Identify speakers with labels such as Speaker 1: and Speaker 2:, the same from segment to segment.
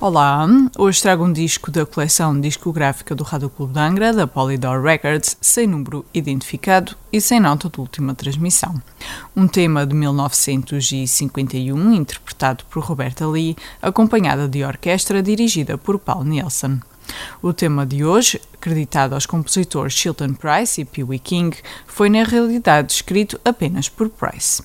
Speaker 1: Olá, hoje trago um disco da coleção discográfica do Rádio Clube de Angra, da Polydor Records, sem número identificado e sem nota de última transmissão. Um tema de 1951, interpretado por Roberta Lee, acompanhada de orquestra dirigida por Paul Nielsen. O tema de hoje, acreditado aos compositores Chilton Price e Pee Wee King, foi na realidade escrito apenas por Price.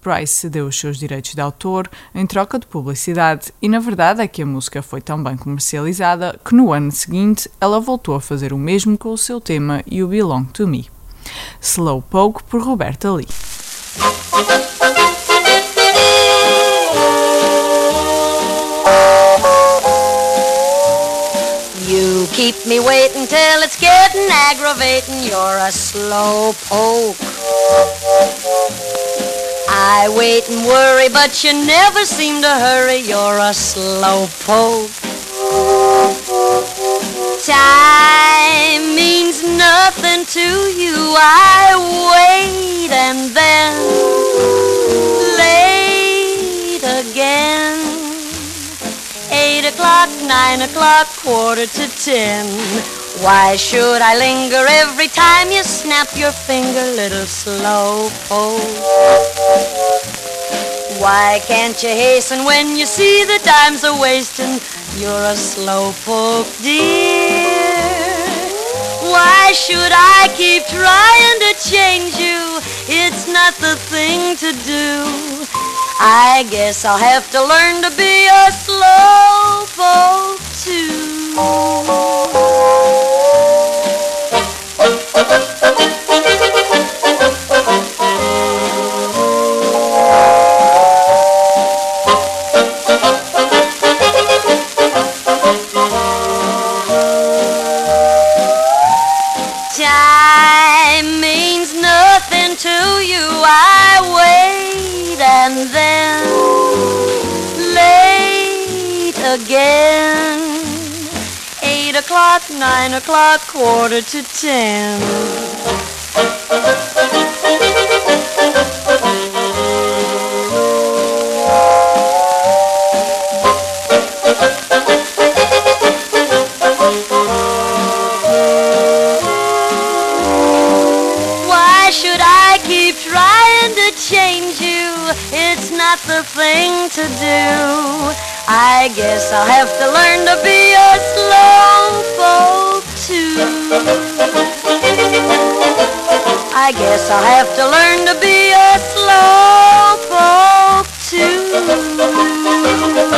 Speaker 1: Price cedeu os seus direitos de autor em troca de publicidade e na verdade é que a música foi tão bem comercializada que no ano seguinte ela voltou a fazer o mesmo com o seu tema You Belong to Me. Slowpoke por Roberta Lee.
Speaker 2: Keep me waiting till it's getting aggravating. You're a slow poke. I wait and worry, but you never seem to hurry. You're a slow poke. Time means nothing to you. I wait and then late again. Eight o'clock, nine o'clock, quarter to ten. Why should I linger every time you snap your finger, little slow poke? Why can't you hasten when you see the time's a wasting? You're a slowpoke, dear. Why should I keep trying to change you? It's not the thing to do. I guess I'll have to learn to be a again. Eight o'clock, nine o'clock, quarter to ten. Why should I keep trying to change you? It's not the thing to do. I guess I'll have to learn to be a slow folk too. I guess I'll have to learn to be a slow folk too.